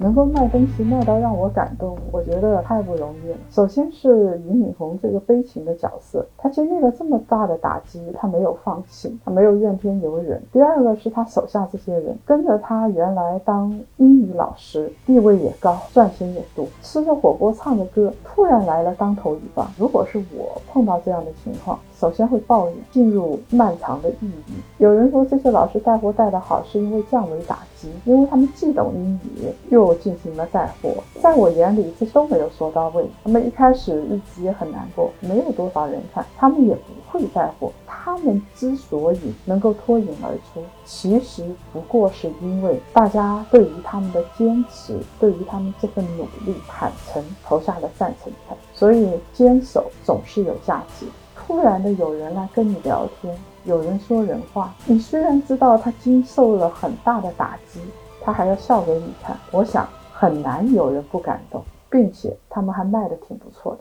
能够卖东西卖到让我感动，我觉得太不容易了。首先是俞敏洪这个悲情的角色，他经历了这么大的打击，他没有放弃，他没有怨天尤人。第二个是他手下这些人跟着他原来当英语老师，地位也高，赚钱也多，吃着火锅唱着歌，突然来了当头一棒。如果是我碰到这样的情况，首先会抱怨，进入漫长的抑郁。有人说这些老师带货带得好，是因为降维打击，因为他们既懂英语，又进行了带货。在我眼里，这都没有说到位。他们一开始日子也很难过，没有多少人看，他们也不会带货。他们之所以能够脱颖而出，其实不过是因为大家对于他们的坚持，对于他们这份努力坦诚投下了赞成票。所以坚守总是有价值。突然的有人来跟你聊天，有人说人话，你虽然知道他经受了很大的打击，他还要笑给你看，我想很难有人不感动，并且他们还卖的挺不错的。